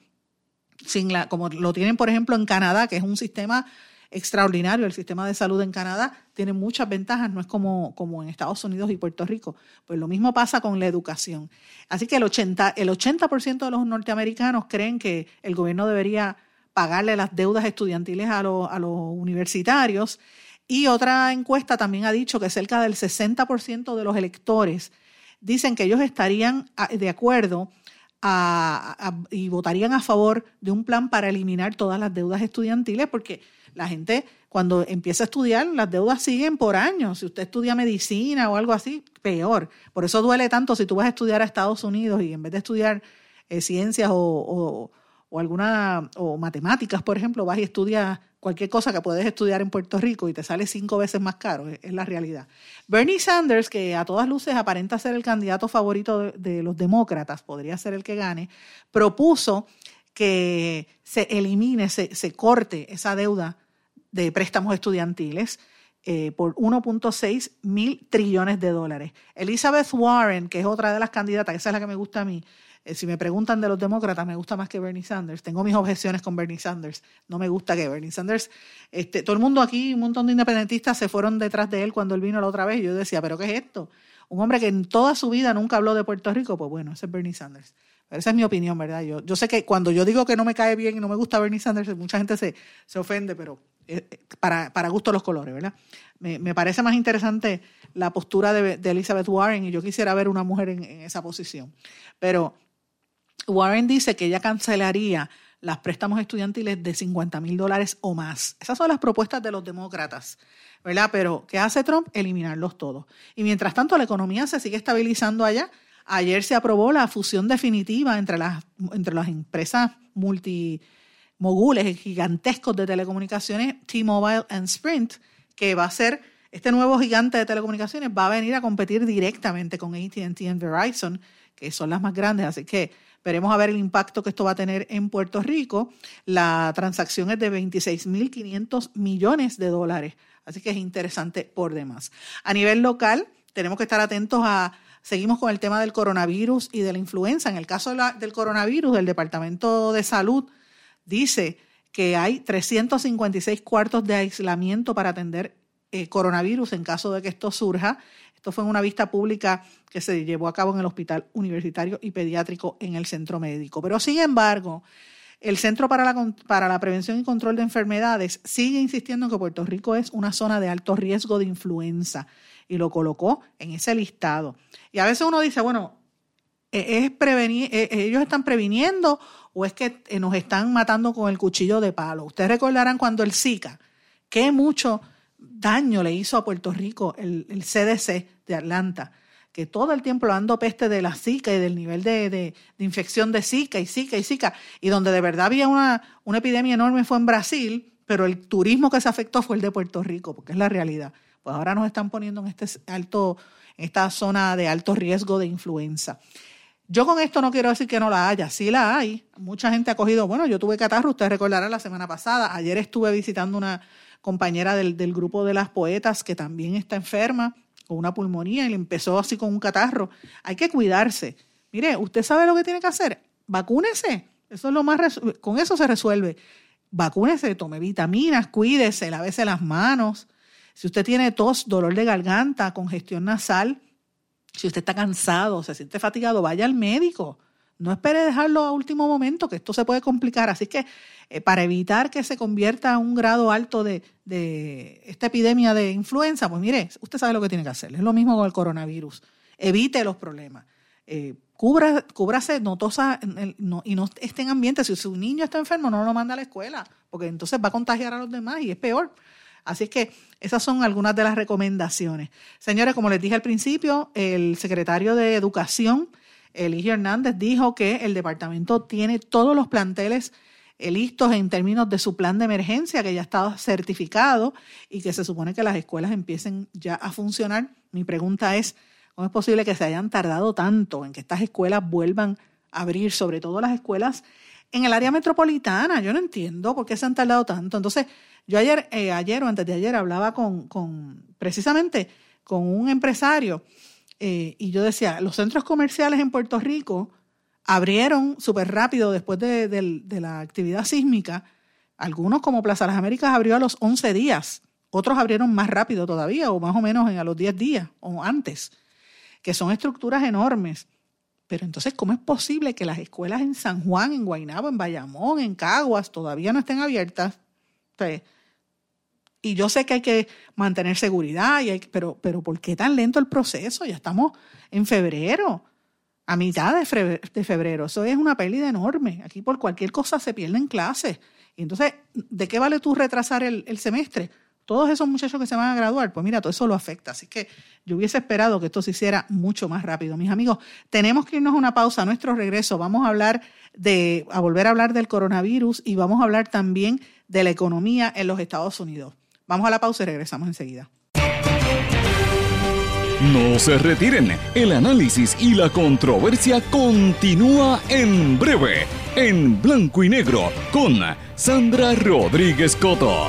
Speaker 1: sin la, como lo tienen, por ejemplo, en Canadá, que es un sistema extraordinario. El sistema de salud en Canadá tiene muchas ventajas, no es como, como en Estados Unidos y Puerto Rico. Pues lo mismo pasa con la educación. Así que el 80%, el 80 de los norteamericanos creen que el gobierno debería pagarle las deudas estudiantiles a, a los universitarios. Y otra encuesta también ha dicho que cerca del 60% de los electores dicen que ellos estarían de acuerdo y votarían a favor de un plan para eliminar todas las deudas estudiantiles, porque la gente cuando empieza a estudiar, las deudas siguen por años. Si usted estudia medicina o algo así, peor. Por eso duele tanto si tú vas a estudiar a Estados Unidos y en vez de estudiar eh, ciencias o, alguna o matemáticas, por ejemplo, vas y estudias cualquier cosa que puedes estudiar en Puerto Rico y te sale cinco veces más caro, es, la realidad. Bernie Sanders, que a todas luces aparenta ser el candidato favorito de los demócratas, podría ser el que gane, propuso que se elimine, se, se corte esa deuda de préstamos estudiantiles eh, por 1.6 mil trillones de dólares. Elizabeth Warren, que es otra de las candidatas, esa es la que me gusta a mí. Eh, si me preguntan de los demócratas, me gusta más que Bernie Sanders. Tengo mis objeciones con Bernie Sanders. No me gusta que Bernie Sanders, este, todo el mundo aquí, un montón de independentistas se fueron detrás de él cuando él vino la otra vez. Yo decía, ¿pero qué es esto? Un hombre que en toda su vida nunca habló de Puerto Rico, pues bueno, ese es Bernie Sanders. Pero esa es mi opinión, ¿verdad? Yo, yo sé que cuando yo digo que no me cae bien y no me gusta Bernie Sanders, mucha gente se, se ofende, pero eh, para, para gusto los colores, ¿verdad? Me, me, parece más interesante la postura de, de, Elizabeth Warren y yo quisiera ver una mujer en, en esa posición. Pero Warren dice que ella cancelaría los préstamos estudiantiles de 50 mil dólares o más. Esas son las propuestas de los demócratas, ¿verdad? Pero ¿qué hace Trump? Eliminarlos todos. Y mientras tanto la economía se sigue estabilizando allá Ayer se aprobó la fusión definitiva entre las, entre las empresas multimogules gigantescos de telecomunicaciones, T-Mobile y Sprint, que va a ser, este nuevo gigante de telecomunicaciones va a venir a competir directamente con ATT y Verizon, que son las más grandes, así que veremos a ver el impacto que esto va a tener en Puerto Rico. La transacción es de 26.500 millones de dólares, así que es interesante por demás. A nivel local, tenemos que estar atentos a Seguimos con el tema del coronavirus y de la influenza. En el caso del coronavirus, el Departamento de Salud dice que hay 356 cuartos de aislamiento para atender eh, coronavirus en caso de que esto surja. Esto fue en una vista pública que se llevó a cabo en el Hospital Universitario y Pediátrico en el Centro Médico. Pero sin embargo, el Centro para la, para la Prevención y Control de Enfermedades sigue insistiendo en que Puerto Rico es una zona de alto riesgo de influenza y lo colocó en ese listado. Y a veces uno dice, bueno, ¿es prevenir, e, ellos están previniendo o es que eh, nos están matando con el cuchillo de palo. Ustedes recordarán cuando el Zika, qué mucho daño le hizo a Puerto Rico el, CDC de Atlanta, que todo el tiempo dando peste de la Zika y del nivel de, de, infección de Zika y Zika y Zika, y donde de verdad había una, una epidemia enorme fue en Brasil, pero el turismo que se afectó fue el de Puerto Rico, porque es la realidad pues ahora nos están poniendo en este alto, esta zona de alto riesgo de influenza. Yo con esto no quiero decir que no la haya, sí la hay. Mucha gente ha cogido, bueno, yo tuve catarro, ustedes recordarán la semana pasada, ayer estuve visitando una compañera del, del grupo de las poetas que también está enferma con una pulmonía y le empezó así con un catarro. Hay que cuidarse. Mire, usted sabe lo que tiene que hacer, vacúnese. Eso es lo más, con eso se resuelve. Vacúnese, tome vitaminas, cuídese, lávese las manos, si usted tiene tos, dolor de garganta, congestión nasal, si usted está cansado, se siente fatigado, vaya al médico. No espere dejarlo a último momento, que esto se puede complicar. Así que eh, para evitar que se convierta a un grado alto de, esta epidemia de influenza, pues mire, usted sabe lo que tiene que hacer. Es lo mismo con el coronavirus. Evite los problemas. Eh, cubra, cúbrase, no tosa y no esté en ambiente. Si su niño está enfermo, no lo manda a la escuela, porque entonces va a contagiar a los demás y es peor. Así que esas son algunas de las recomendaciones. Señores, como les dije al principio, el secretario de Educación, Eligio Hernández, dijo que el departamento tiene todos los planteles eh, listos en términos de su plan de emergencia, que ya está certificado y que se supone que las escuelas empiecen ya a funcionar. Mi pregunta es, ¿cómo es posible que se hayan tardado tanto en que estas escuelas vuelvan a abrir, sobre todo las escuelas en el área metropolitana? Yo no entiendo por qué se han tardado tanto. Entonces, yo ayer, eh, ayer o antes de ayer hablaba con, con, precisamente con un empresario eh, y yo decía, los centros comerciales en Puerto Rico abrieron súper rápido después de, la actividad sísmica. Algunos, como Plaza Las Américas, abrió a los 11 días. Otros abrieron más rápido todavía, o más o menos a los 10 días o antes, que son estructuras enormes. Pero entonces, ¿cómo es posible que las escuelas en San Juan, en Guaynabo, en Bayamón, en Caguas, todavía no estén abiertas? Y yo sé que hay que mantener seguridad, y pero, pero ¿por qué tan lento el proceso? Ya estamos en febrero a mitad de febrero. Eso es una pérdida enorme. Aquí por cualquier cosa se pierden clases. Y entonces, ¿de qué vale tú retrasar el, semestre? Todos esos muchachos que se van a graduar, pues mira, todo eso lo afecta. Así que yo hubiese esperado que esto se hiciera mucho más rápido. Mis amigos, tenemos que irnos a una pausa. A nuestro regreso vamos a hablar de, a volver a hablar del coronavirus y vamos a hablar también de la economía en los Estados Unidos. Vamos a la pausa y regresamos enseguida.
Speaker 2: No se retiren, el análisis y la controversia continúa en breve, en blanco y negro, con Sandra Rodríguez Coto.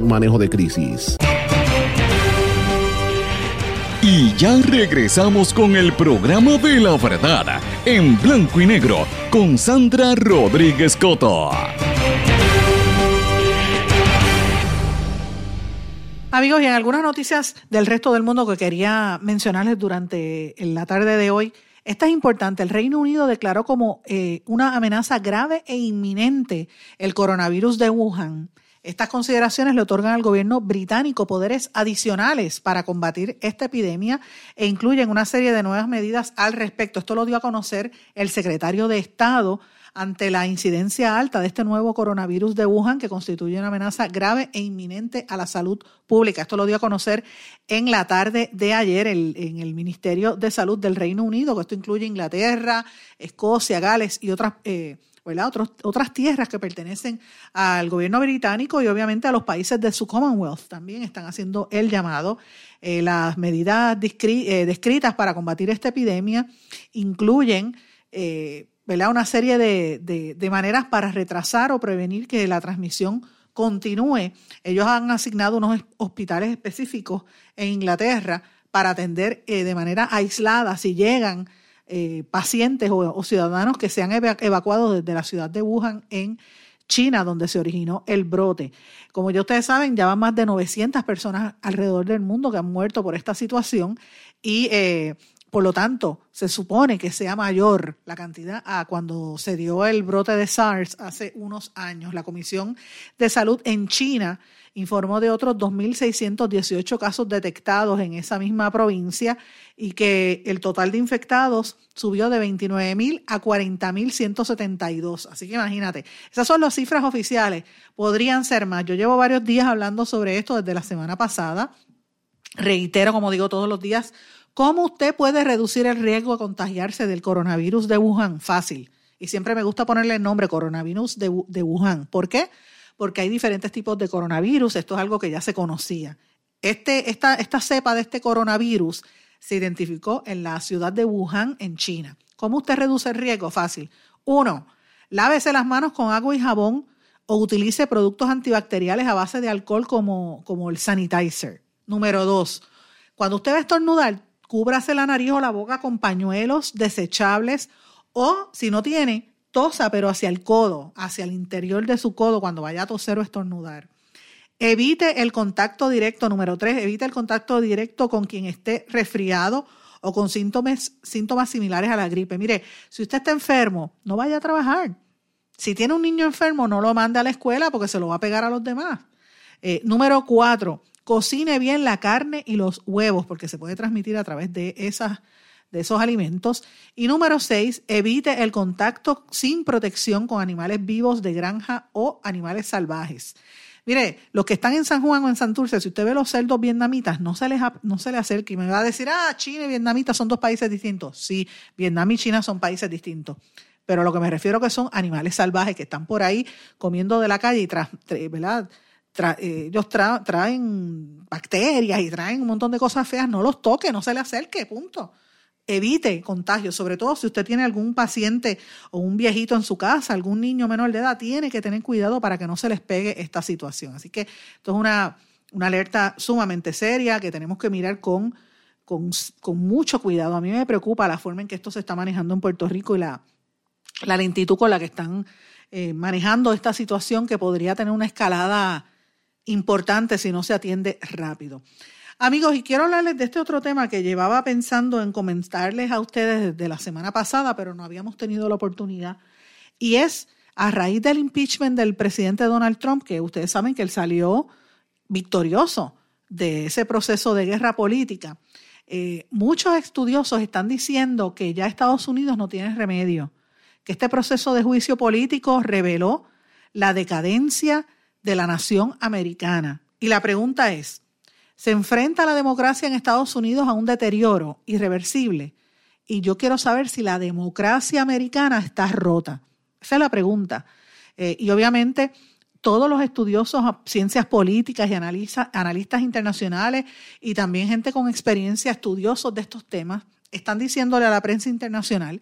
Speaker 4: manejo de crisis.
Speaker 2: Y ya regresamos con el programa de la verdad en blanco y negro con Sandra Rodríguez Coto.
Speaker 1: Amigos, y en algunas noticias del resto del mundo que quería mencionarles durante la tarde de hoy, esta es importante. El Reino Unido declaró como eh, una amenaza grave e inminente el coronavirus de Wuhan. Estas consideraciones le otorgan al gobierno británico poderes adicionales para combatir esta epidemia e incluyen una serie de nuevas medidas al respecto. Esto lo dio a conocer el secretario de Estado ante la incidencia alta de este nuevo coronavirus de Wuhan que constituye una amenaza grave e inminente a la salud pública. Esto lo dio a conocer en la tarde de ayer en el Ministerio de Salud del Reino Unido, que esto incluye Inglaterra, Escocia, Gales y otras... Eh, otras tierras que pertenecen al gobierno británico y obviamente a los países de su Commonwealth también están haciendo el llamado. Eh, las medidas eh, descritas para combatir esta epidemia incluyen eh, una serie de, de maneras para retrasar o prevenir que la transmisión continúe. Ellos han asignado unos hospitales específicos en Inglaterra para atender de manera aislada si llegan eh, pacientes o, ciudadanos que se han evacuado desde la ciudad de Wuhan en China, donde se originó el brote. Como ya ustedes saben, ya van más de 900 personas alrededor del mundo que han muerto por esta situación y eh, por lo tanto se supone que sea mayor la cantidad a cuando se dio el brote de SARS hace unos años. La Comisión de Salud en China informó de otros 2.618 casos detectados en esa misma provincia y que el total de infectados subió de 29.000 a 40.172. Así que imagínate, esas son las cifras oficiales. Podrían ser más. Yo llevo varios días hablando sobre esto desde la semana pasada. Reitero, como digo todos los días, ¿cómo usted puede reducir el riesgo de contagiarse del coronavirus de Wuhan? Fácil. Y siempre me gusta ponerle el nombre coronavirus de, de Wuhan. ¿Por qué? Porque hay diferentes tipos de coronavirus, esto es algo que ya se conocía. Este, esta, cepa de este coronavirus se identificó en la ciudad de Wuhan, en China. ¿Cómo usted reduce el riesgo? Fácil. Uno, lávese las manos con agua y jabón o utilice productos antibacteriales a base de alcohol como, como el sanitizer. Número dos, cuando usted va a estornudar, cúbrase la nariz o la boca con pañuelos desechables o, si no tiene, tosa, pero hacia el codo, hacia el interior de su codo cuando vaya a toser o estornudar. Evite el contacto directo, número tres, evite el contacto directo con quien esté resfriado o con síntomas, síntomas similares a la gripe. Mire, si usted está enfermo, no vaya a trabajar. Si tiene un niño enfermo, no lo mande a la escuela porque se lo va a pegar a los demás. Eh, número cuatro, cocine bien la carne y los huevos porque se puede transmitir a través de esas de esos alimentos. Y número seis, evite el contacto sin protección con animales vivos de granja o animales salvajes. Mire, los que están en San Juan o en Santurce, si usted ve los cerdos vietnamitas, no se les, no se les acerque y me va a decir, ah, China y Vietnamita son dos países distintos. Sí, Vietnam y China son países distintos. Pero lo que me refiero que son animales salvajes que están por ahí comiendo de la calle y tras, ¿verdad? Eh, ellos traen bacterias y traen un montón de cosas feas, no los toque, no se le acerque, punto evite contagios, sobre todo si usted tiene algún paciente o un viejito en su casa, algún niño menor de edad, tiene que tener cuidado para que no se les pegue esta situación. Así que esto es una, una alerta sumamente seria que tenemos que mirar con, con, mucho cuidado. A mí me preocupa la forma en que esto se está manejando en Puerto Rico y la, lentitud con la que están eh, manejando esta situación que podría tener una escalada importante si no se atiende rápido. Amigos, y quiero hablarles de este otro tema que llevaba pensando en comentarles a ustedes desde la semana pasada, pero no habíamos tenido la oportunidad. Y es a raíz del impeachment del presidente Donald Trump, que ustedes saben que él salió victorioso de ese proceso de guerra política. Eh, muchos estudiosos están diciendo que ya Estados Unidos no tiene remedio, que este proceso de juicio político reveló la decadencia de la nación americana. Y la pregunta es, se enfrenta la democracia en Estados Unidos a un deterioro irreversible. Y yo quiero saber si la democracia americana está rota. Esa es la pregunta. Eh, y obviamente todos los estudiosos, ciencias políticas y analistas internacionales y también gente con experiencia, estudiosos de estos temas, están diciéndole a la prensa internacional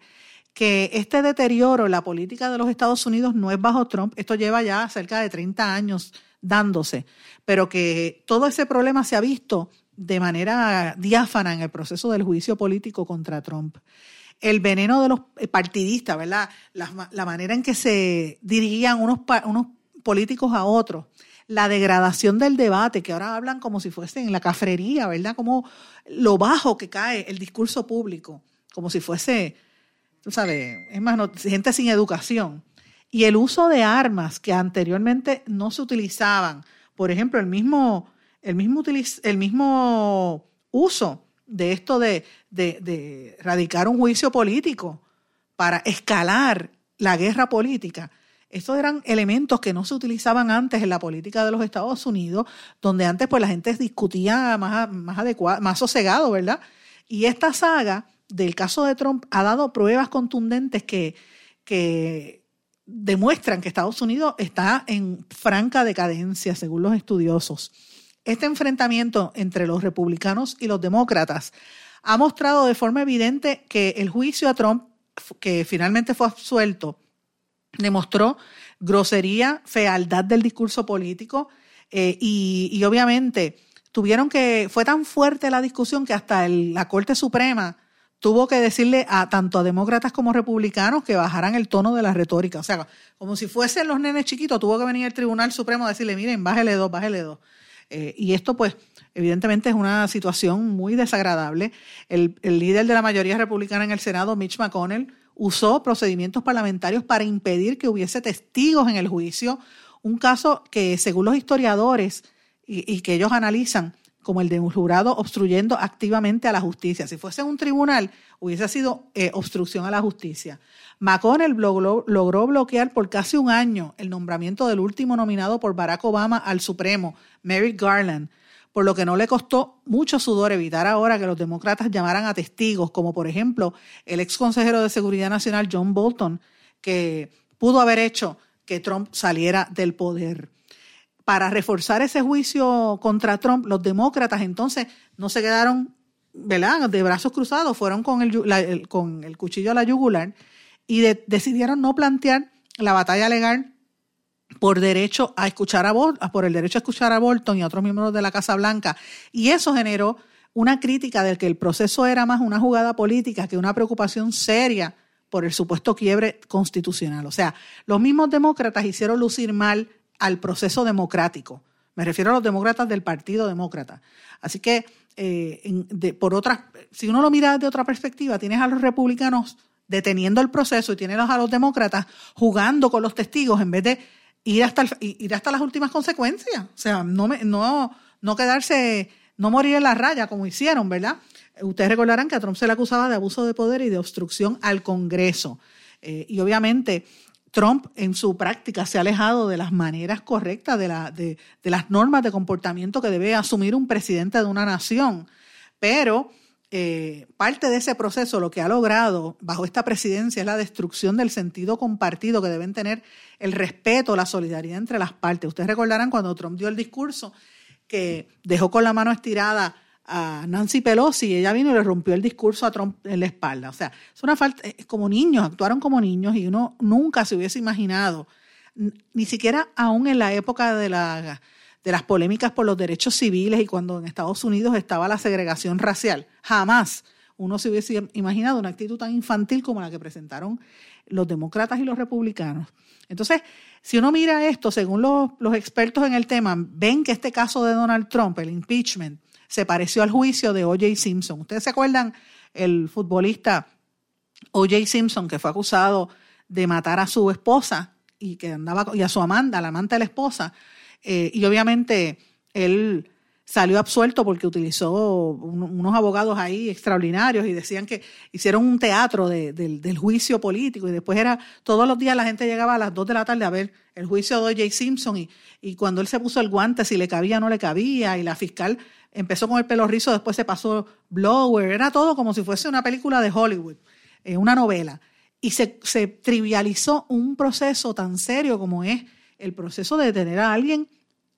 Speaker 1: que este deterioro en la política de los Estados Unidos no es bajo Trump, esto lleva ya cerca de 30 años dándose, pero que todo ese problema se ha visto de manera diáfana en el proceso del juicio político contra Trump. El veneno de los partidistas, ¿verdad? La, manera en que se dirigían unos, unos políticos a otros, la degradación del debate, que ahora hablan como si fuese en la cafrería, ¿verdad? Como lo bajo que cae el discurso público, como si fuese, tú sabes, es más, gente sin educación y el uso de armas que anteriormente no se utilizaban. Por ejemplo, el mismo, el mismo, el mismo uso de esto de, de, radicar un juicio político para escalar la guerra política. Estos eran elementos que no se utilizaban antes en la política de los Estados Unidos, donde antes pues la gente discutía más, más adecuado, más sosegado, ¿verdad? Y esta saga del caso de Trump ha dado pruebas contundentes que, que demuestran que Estados Unidos está en franca decadencia, según los estudiosos. Este enfrentamiento entre los republicanos y los demócratas ha mostrado de forma evidente que el juicio a Trump, que finalmente fue absuelto, demostró grosería, fealdad del discurso político eh, y, obviamente tuvieron que, fue tan fuerte la discusión que hasta la Corte Suprema tuvo que decirle a tanto a demócratas como republicanos que bajaran el tono de la retórica. O sea, como si fuesen los nenes chiquitos, tuvo que venir el Tribunal Supremo a decirle, miren, bájele dos, bájele dos. Eh, y esto, pues, evidentemente es una situación muy desagradable. El, el líder de la mayoría republicana en el Senado, Mitch McConnell, usó procedimientos parlamentarios para impedir que hubiese testigos en el juicio, un caso que según los historiadores y, que ellos analizan como el de un jurado obstruyendo activamente a la justicia. Si fuese un tribunal, hubiese sido eh, obstrucción a la justicia. McConnell logró bloquear por casi un año el nombramiento del último nominado por Barack Obama al Supremo, Merrick Garland, por lo que no le costó mucho sudor evitar ahora que los demócratas llamaran a testigos, como por ejemplo el ex consejero de Seguridad Nacional John Bolton, que pudo haber hecho que Trump saliera del poder. Para reforzar ese juicio contra Trump, los demócratas entonces no se quedaron ¿verdad? de brazos cruzados, fueron con el, con el cuchillo a la yugular y decidieron no plantear la batalla legal por derecho a escuchar a por el derecho a escuchar a Bolton y a otros miembros de la Casa Blanca. Y eso generó una crítica del que el proceso era más una jugada política que una preocupación seria por el supuesto quiebre constitucional. O sea, los mismos demócratas hicieron lucir mal al proceso democrático. Me refiero a los demócratas del Partido Demócrata. Así que, eh, por otra, si uno lo mira de otra perspectiva, tienes a los republicanos deteniendo el proceso y tienes a los demócratas jugando con los testigos en vez de ir hasta, ir hasta las últimas consecuencias. O sea, no, no, no quedarse, no morir en la raya como hicieron, ¿verdad? Ustedes recordarán que a Trump se le acusaba de abuso de poder y de obstrucción al Congreso. Eh, y obviamente Trump en su práctica se ha alejado de las maneras correctas, de, la, de, de las normas de comportamiento que debe asumir un presidente de una nación. Pero eh, parte de ese proceso lo que ha logrado bajo esta presidencia es la destrucción del sentido compartido que deben tener el respeto, la solidaridad entre las partes. Ustedes recordarán cuando Trump dio el discurso que dejó con la mano estirada a Nancy Pelosi ella vino y le rompió el discurso a Trump en la espalda. O sea, es una falta, es como niños, actuaron como niños y uno nunca se hubiese imaginado, ni siquiera aún en la época de la de las polémicas por los derechos civiles y cuando en Estados Unidos estaba la segregación racial. Jamás uno se hubiese imaginado una actitud tan infantil como la que presentaron los demócratas y los republicanos. Entonces, si uno mira esto, según los, los expertos en el tema, ven que este caso de Donald Trump, el impeachment, se pareció al juicio de O.J. Simpson. ¿Ustedes se acuerdan el futbolista O.J. Simpson que fue acusado de matar a su esposa y que andaba y a su amanda, la amante de la esposa, eh, y obviamente él salió absuelto porque utilizó unos abogados ahí extraordinarios y decían que hicieron un teatro del juicio político y después era, todos los días la gente llegaba a las 2 de la tarde a ver el juicio de O.J. Simpson y, y cuando él se puso el guante, si le cabía o no le cabía y la fiscal empezó con el pelo rizo, después se pasó blower, era todo como si fuese una película de Hollywood, eh, una novela. Y se, se trivializó un proceso tan serio como es el proceso de tener a alguien,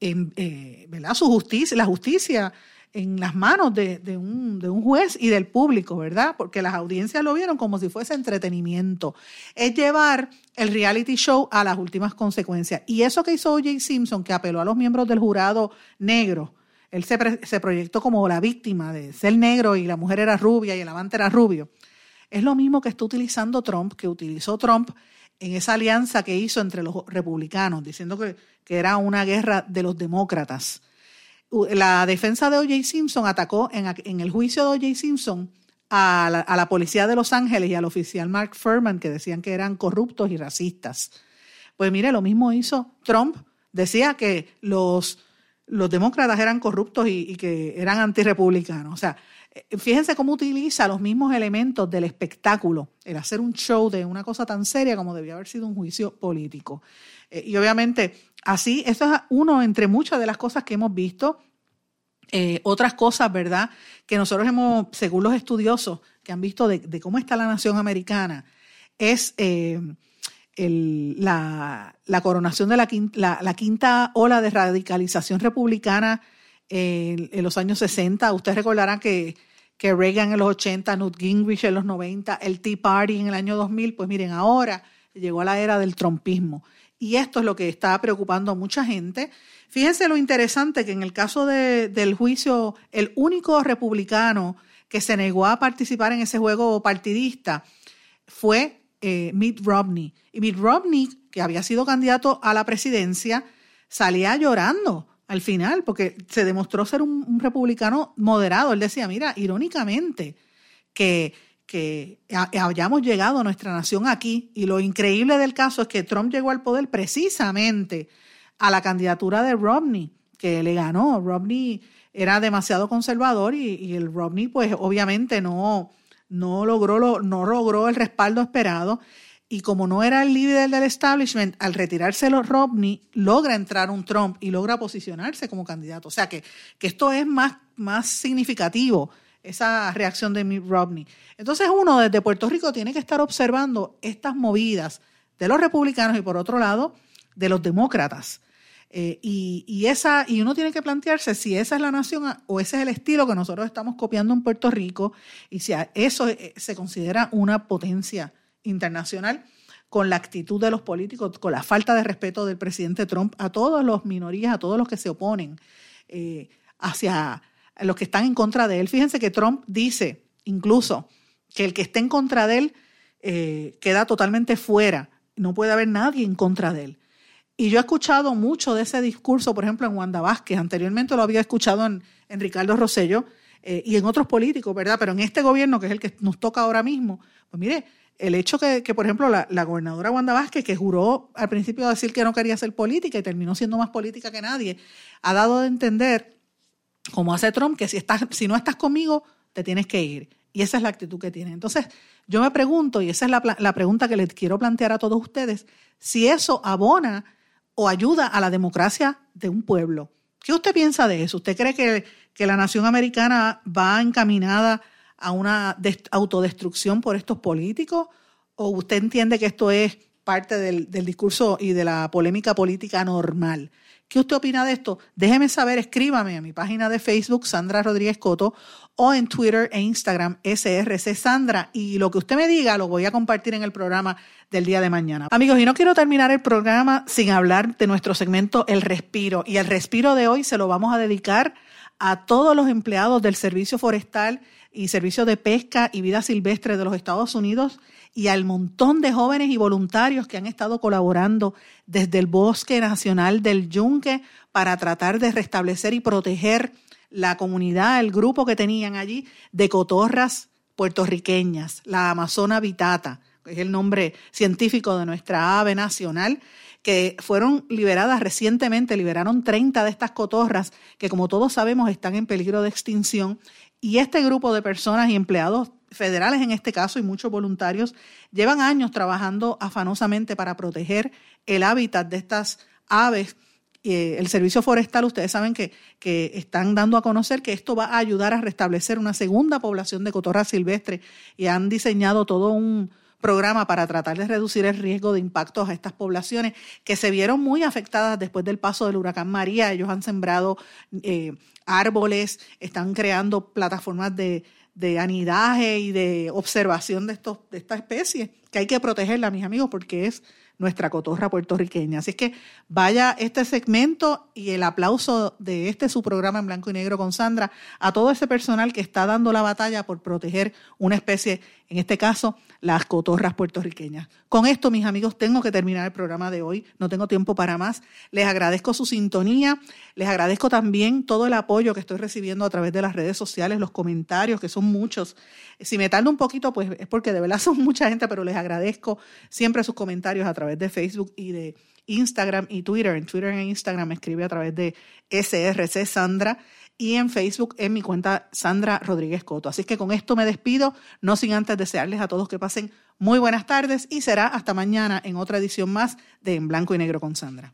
Speaker 1: en, eh, ¿verdad? Su justicia, la justicia en las manos de, un, de, un, juez y del público, ¿verdad? Porque las audiencias lo vieron como si fuese entretenimiento. Es llevar el reality show a las últimas consecuencias. Y eso que hizo O.J. Simpson, que apeló a los miembros del jurado negro, él se, se proyectó como la víctima de ser negro y la mujer era rubia y el amante era rubio. Es lo mismo que está utilizando Trump, que utilizó Trump en esa alianza que hizo entre los republicanos, diciendo que, que era una guerra de los demócratas. La defensa de O.J. Simpson atacó en, en, el juicio de O.J. Simpson a la, a la, policía de Los Ángeles y al oficial Mark Furman, que decían que eran corruptos y racistas. Pues mire, lo mismo hizo Trump. Decía que los, los demócratas eran corruptos y, que eran antirrepublicanos. O sea, fíjense cómo utiliza los mismos elementos del espectáculo, el hacer un show de una cosa tan seria como debía haber sido un juicio político. Eh, y obviamente, así, eso es uno entre muchas de las cosas que hemos visto. Eh, otras cosas, ¿verdad? Que nosotros hemos, según los estudiosos que han visto de, cómo está la nación americana, es la, coronación de la quinta, la, quinta, ola de radicalización republicana en, los años 60. Ustedes recordarán que, que Reagan en los 80, Newt Gingrich en los 90, el Tea Party en el año 2000, pues miren, ahora llegó a la era del trompismo. Y esto es lo que está preocupando a mucha gente. Fíjense lo interesante que en el caso del juicio, el único republicano que se negó a participar en ese juego partidista fue eh, Mitt Romney. Y Mitt Romney, que había sido candidato a la presidencia, salía llorando al final, porque se demostró ser un, republicano moderado. Él decía, mira, irónicamente, que, que hayamos llegado a nuestra nación aquí. Y lo increíble del caso es que Trump llegó al poder precisamente a la candidatura de Romney, que le ganó. Romney era demasiado conservador y, y el Romney, pues obviamente no, no logró, no logró el respaldo esperado. Y como no era el líder del establishment, al retirarse los Romney, logra entrar un Trump y logra posicionarse como candidato. O sea que, que esto es más, más significativo, esa reacción de Mitt Romney. Entonces uno desde Puerto Rico tiene que estar observando estas movidas de los republicanos y por otro lado de los demócratas. Eh, y, esa, y uno tiene que plantearse si esa es la nación o ese es el estilo que nosotros estamos copiando en Puerto Rico y si eso eh, se considera una potencia internacional con la actitud de los políticos, con la falta de respeto del presidente Trump a todas las minorías, a todos los que se oponen eh, hacia los que están en contra de él. Fíjense que Trump dice incluso que el que esté en contra de él queda totalmente fuera, no puede haber nadie en contra de él. Y yo he escuchado mucho de ese discurso, por ejemplo, en Wanda Vázquez. Anteriormente lo había escuchado en, Ricardo Rosello eh, y en otros políticos, ¿verdad? Pero en este gobierno, que es el que nos toca ahora mismo, pues mire, el hecho que, por ejemplo, la, gobernadora Wanda Vázquez, que juró al principio decir que no quería ser política y terminó siendo más política que nadie, ha dado de entender, como hace Trump, que si, estás, si no estás conmigo, te tienes que ir. Y esa es la actitud que tiene. Entonces, yo me pregunto, y esa es la, la pregunta que les quiero plantear a todos ustedes, si eso abona o ayuda a la democracia de un pueblo. ¿Qué usted piensa de eso? ¿Usted cree que, que la nación americana va encaminada a una autodestrucción por estos políticos? ¿O usted entiende que esto es parte del, del discurso y de la polémica política normal? ¿Qué usted opina de esto? Déjeme saber, escríbame a mi página de Facebook, Sandra Rodríguez Coto, o en Twitter e Instagram, SRC Sandra. Y lo que usted me diga lo voy a compartir en el programa del día de mañana. Amigos, y no quiero terminar el programa sin hablar de nuestro segmento El Respiro. Y el respiro de hoy se lo vamos a dedicar a todos los empleados del Servicio Forestal y Servicio de Pesca y Vida Silvestre de los Estados Unidos y al montón de jóvenes y voluntarios que han estado colaborando desde el Bosque Nacional del Yunque para tratar de restablecer y proteger la comunidad, el grupo que tenían allí de cotorras puertorriqueñas, la Amazona vitata, que es el nombre científico de nuestra ave nacional, que fueron liberadas recientemente, liberaron 30 de estas cotorras que como todos sabemos están en peligro de extinción y este grupo de personas y empleados federales en este caso y muchos voluntarios llevan años trabajando afanosamente para proteger el hábitat de estas aves. Eh, el servicio forestal, ustedes saben que, que están dando a conocer que esto va a ayudar a restablecer una segunda población de cotorra silvestre y han diseñado todo un, programa para tratar de reducir el riesgo de impactos a estas poblaciones que se vieron muy afectadas después del paso del huracán María. Ellos han sembrado eh, árboles, están creando plataformas de, anidaje y de observación de, estos, de esta especie, que hay que protegerla, mis amigos, porque es nuestra cotorra puertorriqueña. Así que vaya este segmento y el aplauso de este su programa en blanco y negro con Sandra a todo ese personal que está dando la batalla por proteger una especie, en este caso, las cotorras puertorriqueñas. Con esto, mis amigos, tengo que terminar el programa de hoy. No tengo tiempo para más. Les agradezco su sintonía. Les agradezco también todo el apoyo que estoy recibiendo a través de las redes sociales, los comentarios, que son muchos. Si me tardo un poquito, pues es porque de verdad (laughs) son mucha gente, pero les agradezco siempre sus comentarios a de Facebook y de Instagram y Twitter. En Twitter e Instagram me escribe a través de SRC Sandra y en Facebook en mi cuenta Sandra Rodríguez Coto. Así que con esto me despido, no sin antes desearles a todos que pasen muy buenas tardes y será hasta mañana en otra edición más de En Blanco y Negro con Sandra.